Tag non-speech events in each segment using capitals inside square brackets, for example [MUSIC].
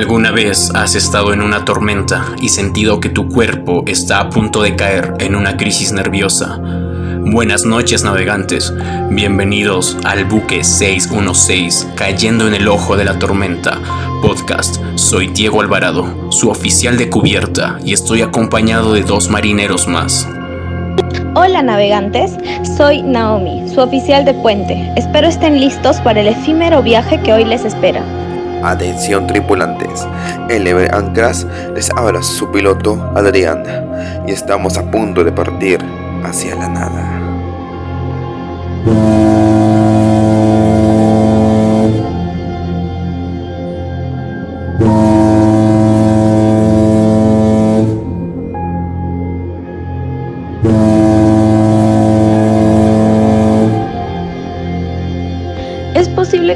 ¿Alguna vez has estado en una tormenta y sentido que tu cuerpo está a punto de caer en una crisis nerviosa? Buenas noches navegantes, bienvenidos al buque 616 cayendo en el ojo de la tormenta podcast. Soy Diego Alvarado, su oficial de cubierta y estoy acompañado de dos marineros más. Hola navegantes, soy Naomi, su oficial de puente. Espero estén listos para el efímero viaje que hoy les espera. Atención tripulantes, en Lever Anclas les habla su piloto Adrián y estamos a punto de partir hacia la nada.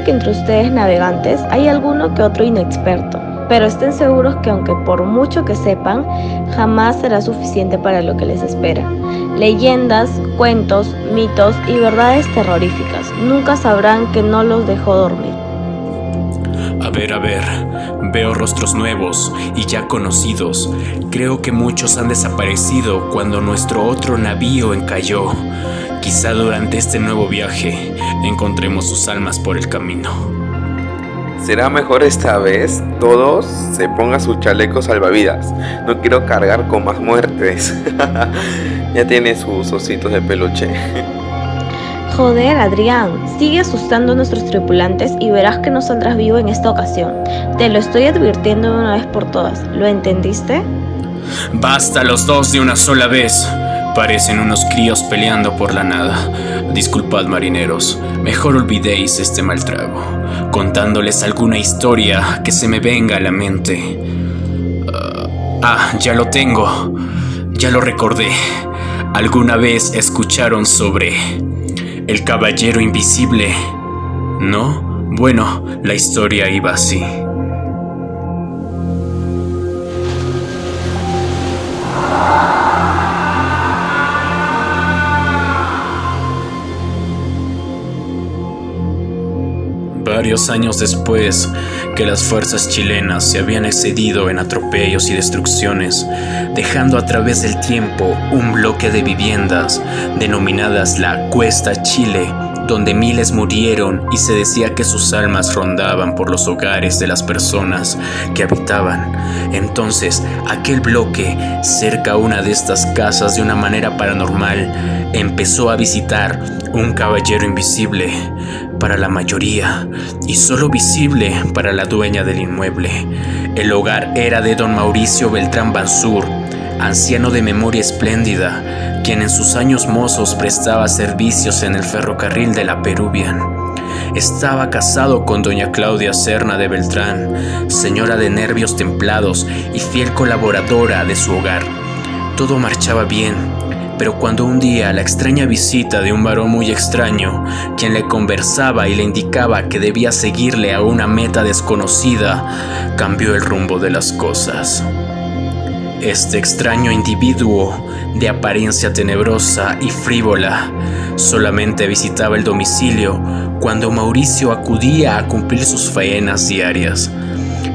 Que entre ustedes navegantes hay alguno que otro inexperto, pero estén seguros que aunque por mucho que sepan, jamás será suficiente para lo que les espera. Leyendas, cuentos, mitos y verdades terroríficas nunca sabrán que no los dejó dormir. A ver, a ver, veo rostros nuevos y ya conocidos. Creo que muchos han desaparecido cuando nuestro otro navío encalló. Quizá durante este nuevo viaje encontremos sus almas por el camino. Será mejor esta vez todos se pongan sus chalecos salvavidas. No quiero cargar con más muertes. [LAUGHS] ya tiene sus ositos de peluche. Joder, Adrián, sigue asustando a nuestros tripulantes y verás que no saldrás vivo en esta ocasión. Te lo estoy advirtiendo de una vez por todas. ¿Lo entendiste? Basta los dos de una sola vez. Parecen unos críos peleando por la nada. Disculpad marineros, mejor olvidéis este mal trago, contándoles alguna historia que se me venga a la mente. Ah, ah, ya lo tengo, ya lo recordé. ¿Alguna vez escucharon sobre el caballero invisible? ¿No? Bueno, la historia iba así. Varios años después que las fuerzas chilenas se habían excedido en atropellos y destrucciones, dejando a través del tiempo un bloque de viviendas denominadas la Cuesta Chile, donde miles murieron y se decía que sus almas rondaban por los hogares de las personas que habitaban. Entonces, aquel bloque, cerca a una de estas casas de una manera paranormal, empezó a visitar un caballero invisible para la mayoría y solo visible para la dueña del inmueble. El hogar era de don Mauricio Beltrán Bansur, anciano de memoria espléndida, quien en sus años mozos prestaba servicios en el ferrocarril de la Peruvian. Estaba casado con doña Claudia Serna de Beltrán, señora de nervios templados y fiel colaboradora de su hogar. Todo marchaba bien, pero cuando un día la extraña visita de un varón muy extraño, quien le conversaba y le indicaba que debía seguirle a una meta desconocida, cambió el rumbo de las cosas. Este extraño individuo, de apariencia tenebrosa y frívola, solamente visitaba el domicilio cuando Mauricio acudía a cumplir sus faenas diarias.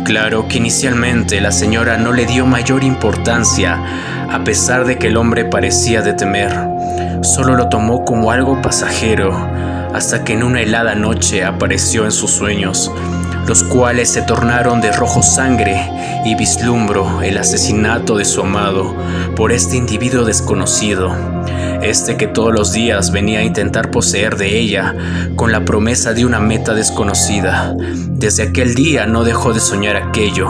Claro que inicialmente la señora no le dio mayor importancia, a pesar de que el hombre parecía de temer. Solo lo tomó como algo pasajero, hasta que en una helada noche apareció en sus sueños, los cuales se tornaron de rojo sangre y vislumbró el asesinato de su amado por este individuo desconocido, este que todos los días venía a intentar poseer de ella con la promesa de una meta desconocida. Desde aquel día no dejó de soñar aquello,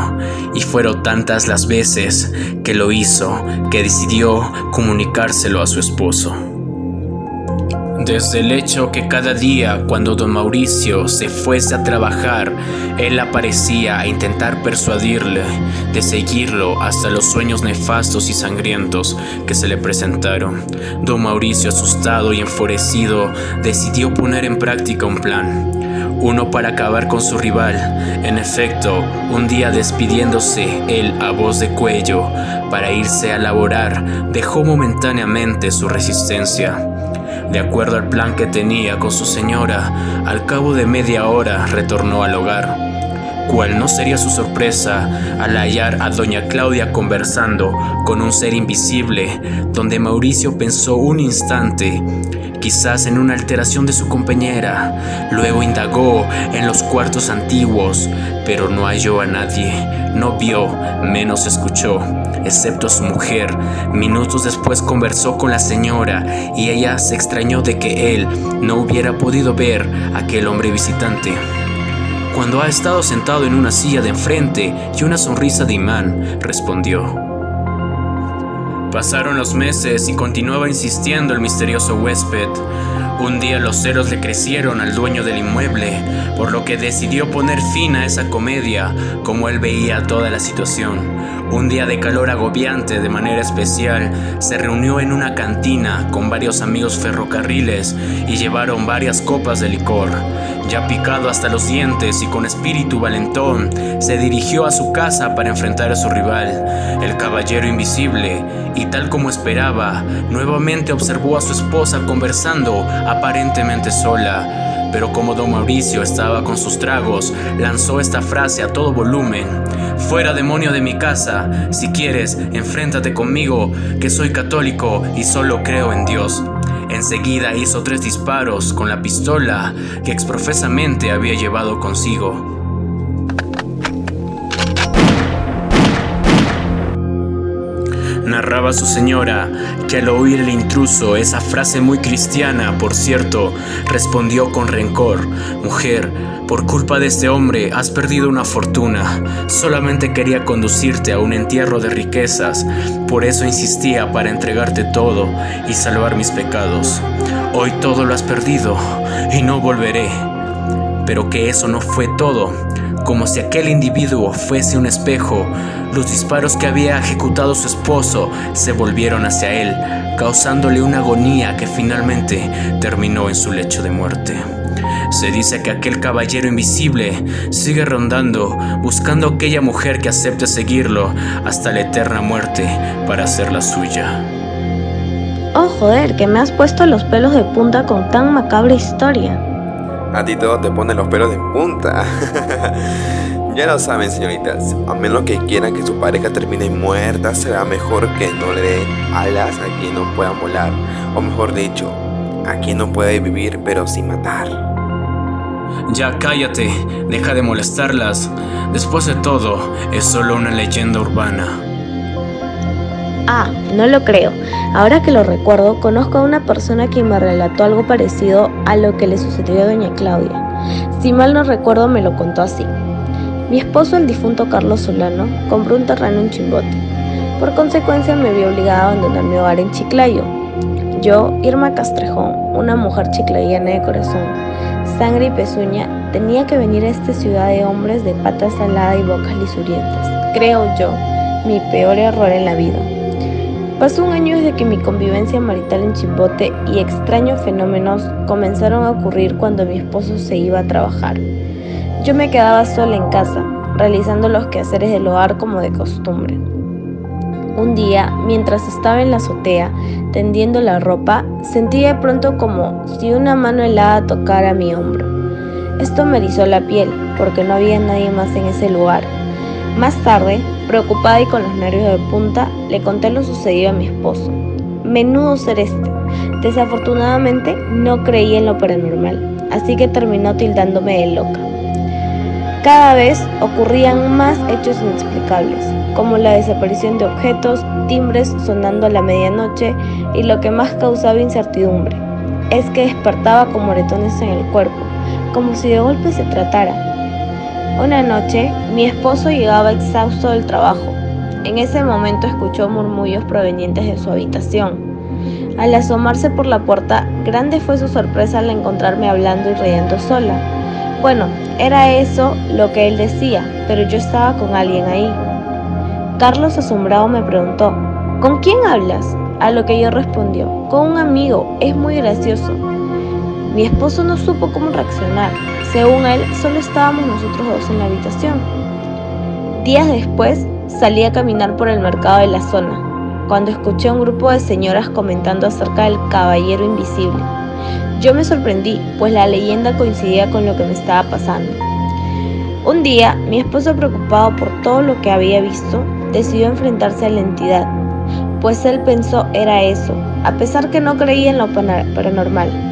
y fueron tantas las veces que lo hizo que decidió comunicárselo a su esposo. Desde el hecho que cada día cuando don Mauricio se fuese a trabajar, él aparecía a intentar persuadirle de seguirlo hasta los sueños nefastos y sangrientos que se le presentaron. Don Mauricio, asustado y enfurecido, decidió poner en práctica un plan uno para acabar con su rival. En efecto, un día despidiéndose él a voz de cuello para irse a laborar, dejó momentáneamente su resistencia. De acuerdo al plan que tenía con su señora, al cabo de media hora retornó al hogar. ¿Cuál no sería su sorpresa al hallar a doña Claudia conversando con un ser invisible, donde Mauricio pensó un instante, quizás en una alteración de su compañera. Luego indagó en los cuartos antiguos, pero no halló a nadie, no vio, menos escuchó, excepto a su mujer. Minutos después conversó con la señora y ella se extrañó de que él no hubiera podido ver a aquel hombre visitante cuando ha estado sentado en una silla de enfrente y una sonrisa de imán, respondió. Pasaron los meses y continuaba insistiendo el misterioso huésped. Un día los ceros le crecieron al dueño del inmueble, por lo que decidió poner fin a esa comedia, como él veía toda la situación. Un día de calor agobiante de manera especial, se reunió en una cantina con varios amigos ferrocarriles y llevaron varias copas de licor. Ya picado hasta los dientes y con espíritu valentón, se dirigió a su casa para enfrentar a su rival, el caballero invisible, y tal como esperaba, nuevamente observó a su esposa conversando aparentemente sola pero como don Mauricio estaba con sus tragos, lanzó esta frase a todo volumen. Fuera demonio de mi casa, si quieres, enfréntate conmigo, que soy católico y solo creo en Dios. Enseguida hizo tres disparos con la pistola que exprofesamente había llevado consigo. Narraba su señora, que al oír el intruso esa frase muy cristiana, por cierto, respondió con rencor, Mujer, por culpa de este hombre has perdido una fortuna, solamente quería conducirte a un entierro de riquezas, por eso insistía para entregarte todo y salvar mis pecados. Hoy todo lo has perdido y no volveré. Pero que eso no fue todo como si aquel individuo fuese un espejo, los disparos que había ejecutado su esposo se volvieron hacia él, causándole una agonía que finalmente terminó en su lecho de muerte. Se dice que aquel caballero invisible sigue rondando, buscando a aquella mujer que acepte seguirlo hasta la eterna muerte para hacerla suya. Oh, joder, que me has puesto los pelos de punta con tan macabra historia. A ti todo te pone los pelos de punta. [LAUGHS] ya lo saben, señoritas. A menos que quieran que su pareja termine muerta, será mejor que no le den alas a quien no pueda volar. O mejor dicho, a quien no puede vivir pero sin matar. Ya cállate, deja de molestarlas. Después de todo, es solo una leyenda urbana. Ah, no lo creo. Ahora que lo recuerdo, conozco a una persona que me relató algo parecido a lo que le sucedió a doña Claudia. Si mal no recuerdo, me lo contó así. Mi esposo, el difunto Carlos Solano, compró un terreno en Chimbote. Por consecuencia, me vi obligada a abandonar mi hogar en Chiclayo. Yo, Irma Castrejón, una mujer chiclayana de corazón, sangre y pezuña, tenía que venir a esta ciudad de hombres de patas salada y bocas lisurientas. Creo yo, mi peor error en la vida. Pasó un año desde que mi convivencia marital en Chimbote y extraños fenómenos comenzaron a ocurrir cuando mi esposo se iba a trabajar. Yo me quedaba sola en casa, realizando los quehaceres del hogar como de costumbre. Un día, mientras estaba en la azotea tendiendo la ropa, sentí de pronto como si una mano helada tocara mi hombro. Esto me erizó la piel, porque no había nadie más en ese lugar. Más tarde, Preocupada y con los nervios de punta, le conté lo sucedido a mi esposo. Menudo ser este. Desafortunadamente no creí en lo paranormal, así que terminó tildándome de loca. Cada vez ocurrían más hechos inexplicables, como la desaparición de objetos, timbres sonando a la medianoche y lo que más causaba incertidumbre es que despertaba con moretones en el cuerpo, como si de golpe se tratara una noche, mi esposo llegaba exhausto del trabajo. En ese momento escuchó murmullos provenientes de su habitación. Al asomarse por la puerta, grande fue su sorpresa al encontrarme hablando y riendo sola. Bueno, era eso lo que él decía, pero yo estaba con alguien ahí. Carlos asombrado me preguntó, ¿con quién hablas? A lo que yo respondió, con un amigo, es muy gracioso. Mi esposo no supo cómo reaccionar. Según él, solo estábamos nosotros dos en la habitación. Días después, salí a caminar por el mercado de la zona, cuando escuché a un grupo de señoras comentando acerca del caballero invisible. Yo me sorprendí, pues la leyenda coincidía con lo que me estaba pasando. Un día, mi esposo preocupado por todo lo que había visto, decidió enfrentarse a la entidad, pues él pensó era eso, a pesar que no creía en lo paranormal.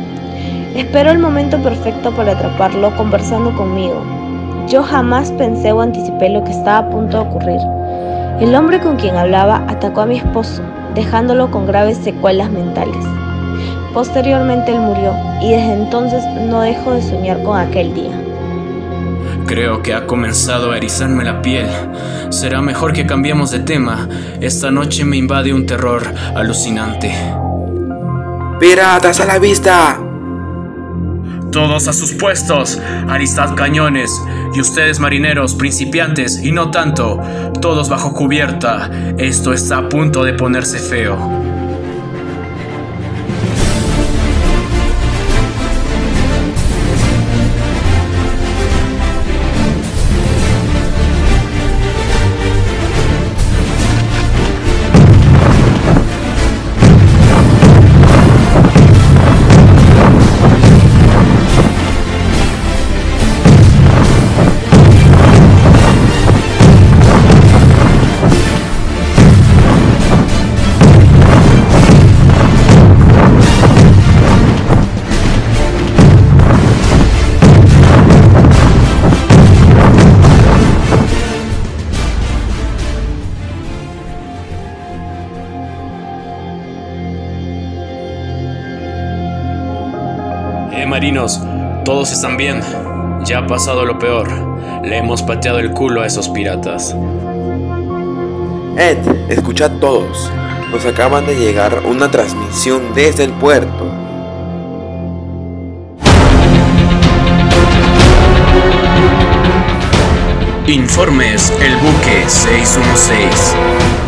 Esperó el momento perfecto para atraparlo conversando conmigo. Yo jamás pensé o anticipé lo que estaba a punto de ocurrir. El hombre con quien hablaba atacó a mi esposo, dejándolo con graves secuelas mentales. Posteriormente él murió y desde entonces no dejo de soñar con aquel día. Creo que ha comenzado a erizarme la piel. Será mejor que cambiemos de tema. Esta noche me invade un terror alucinante. ¡Piratas a la vista! Todos a sus puestos, aristad cañones, y ustedes marineros, principiantes y no tanto, todos bajo cubierta. Esto está a punto de ponerse feo. Marinos, todos están bien. Ya ha pasado lo peor. Le hemos pateado el culo a esos piratas. Ed, escuchad todos. Nos acaban de llegar una transmisión desde el puerto. Informes, el buque 616.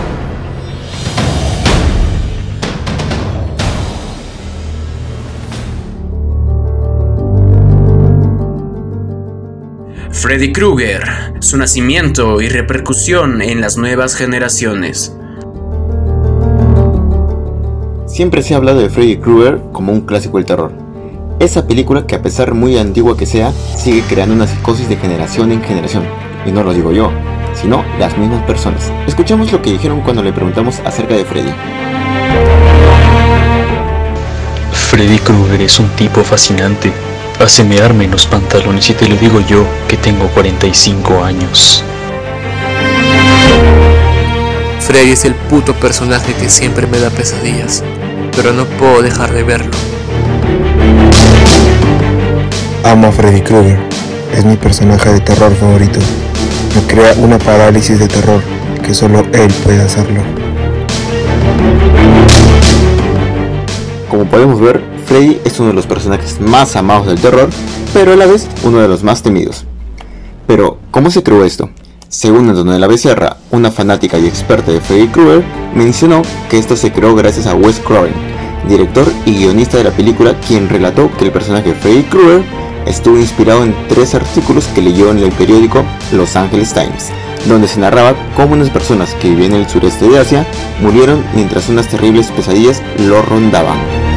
Freddy Krueger, su nacimiento y repercusión en las nuevas generaciones. Siempre se ha hablado de Freddy Krueger como un clásico del terror. Esa película que a pesar muy antigua que sea, sigue creando una psicosis de generación en generación. Y no lo digo yo, sino las mismas personas. Escuchemos lo que dijeron cuando le preguntamos acerca de Freddy. Freddy Krueger es un tipo fascinante Hace mearme en los pantalones y te lo digo yo que tengo 45 años. Freddy es el puto personaje que siempre me da pesadillas, pero no puedo dejar de verlo. Amo a Freddy Krueger, es mi personaje de terror favorito. Me crea una parálisis de terror que solo él puede hacerlo. Como podemos ver, Freddy es uno de los personajes más amados del terror, pero a la vez uno de los más temidos. Pero, ¿cómo se creó esto? Según Antonella Becerra, una fanática y experta de Freddy Krueger, mencionó que esto se creó gracias a Wes Craven, director y guionista de la película, quien relató que el personaje Freddy Krueger estuvo inspirado en tres artículos que leyó en el periódico Los Angeles Times, donde se narraba cómo unas personas que vivían en el sureste de Asia murieron mientras unas terribles pesadillas lo rondaban.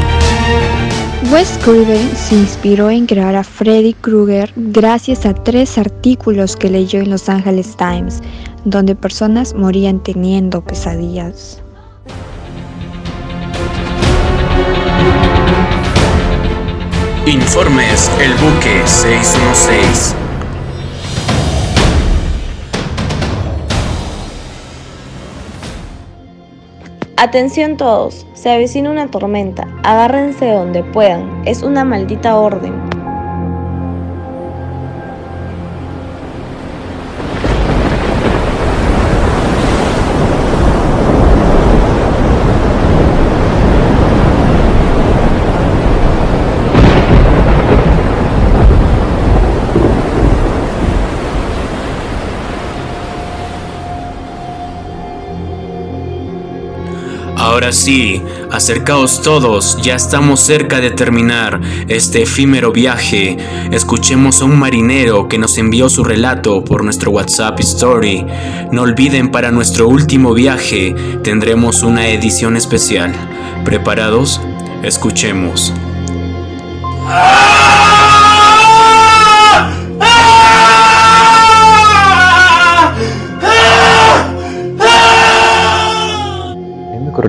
Wes Craven se inspiró en crear a Freddy Krueger gracias a tres artículos que leyó en Los Angeles Times, donde personas morían teniendo pesadillas. Informes El Buque 616. Atención todos, se avecina una tormenta, agárrense donde puedan, es una maldita orden. Ahora sí, acercaos todos, ya estamos cerca de terminar este efímero viaje. Escuchemos a un marinero que nos envió su relato por nuestro WhatsApp Story. No olviden para nuestro último viaje tendremos una edición especial. ¿Preparados? Escuchemos.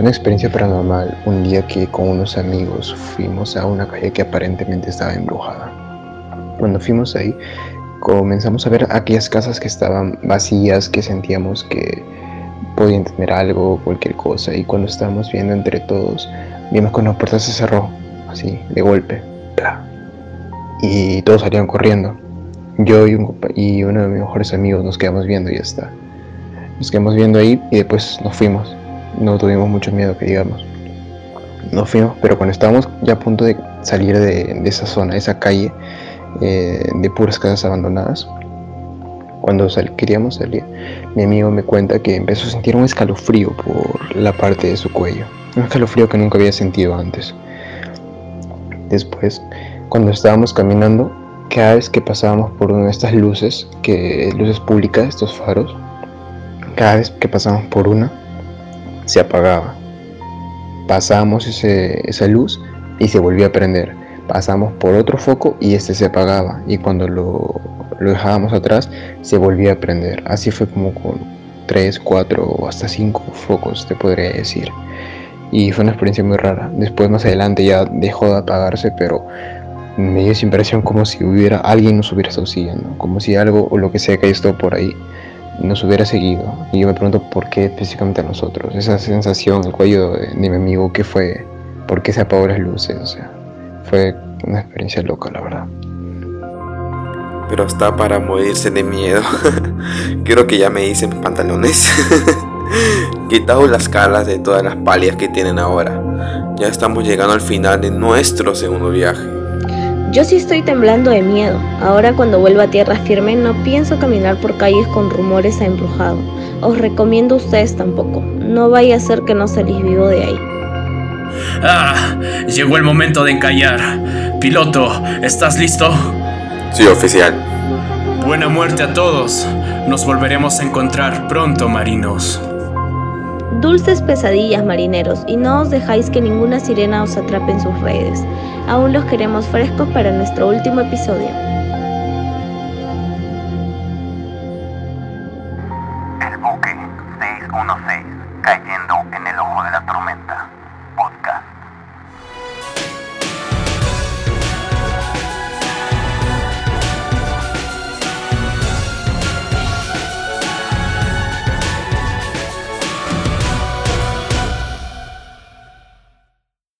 Una experiencia paranormal un día que con unos amigos fuimos a una calle que aparentemente estaba embrujada. Cuando fuimos ahí, comenzamos a ver aquellas casas que estaban vacías, que sentíamos que podían tener algo, cualquier cosa, y cuando estábamos viendo entre todos, vimos que una puerta se cerró, así, de golpe, y todos salieron corriendo. Yo y, y uno de mis mejores amigos nos quedamos viendo y ya está. Nos quedamos viendo ahí y después nos fuimos. No tuvimos mucho miedo, que digamos. Nos fuimos, pero cuando estábamos ya a punto de salir de, esa zona, de esa calle eh, de puras casas abandonadas, cuando queríamos salir, mi amigo me cuenta que empezó a sentir un escalofrío por la parte de su cuello. Un escalofrío que nunca había sentido antes. Después, cuando estábamos caminando, cada vez que pasábamos por una de estas luces, que luces públicas, estos faros, cada vez que pasábamos por una, se apagaba. Pasábamos esa luz y se volvía a prender. Pasamos por otro foco y este se apagaba. Y cuando lo, lo dejábamos atrás, se volvía a prender. Así fue como con 3, 4 o hasta 5 focos, te podría decir. Y fue una experiencia muy rara. Después, más adelante, ya dejó de apagarse, pero me dio esa impresión como si hubiera alguien nos hubiera estado siguiendo, como si algo o lo que sea que haya estado por ahí nos hubiera seguido. Y yo me pregunto por qué específicamente a nosotros. Esa sensación, el cuello de, mi amigo, ¿qué fue? ¿Por qué se apagó las luces? O sea, fue una experiencia loca, la verdad. Pero está para morirse de miedo. [LAUGHS] Creo que ya me hice mis pantalones. [LAUGHS] Quitado las caras de todas las palias que tienen ahora. Ya estamos llegando al final de nuestro segundo viaje. Yo sí estoy temblando de miedo. Ahora cuando vuelva a tierra firme no pienso caminar por calles con rumores a embrujado. Os recomiendo a ustedes tampoco. No vaya a ser que no salís vivo de ahí. Ah, llegó el momento de encallar. Piloto, ¿estás listo? Sí, oficial. Buena muerte a todos. Nos volveremos a encontrar pronto, marinos. Dulces pesadillas, marineros, y no os dejáis que ninguna sirena os atrape en sus redes. Aún los queremos frescos para nuestro último episodio.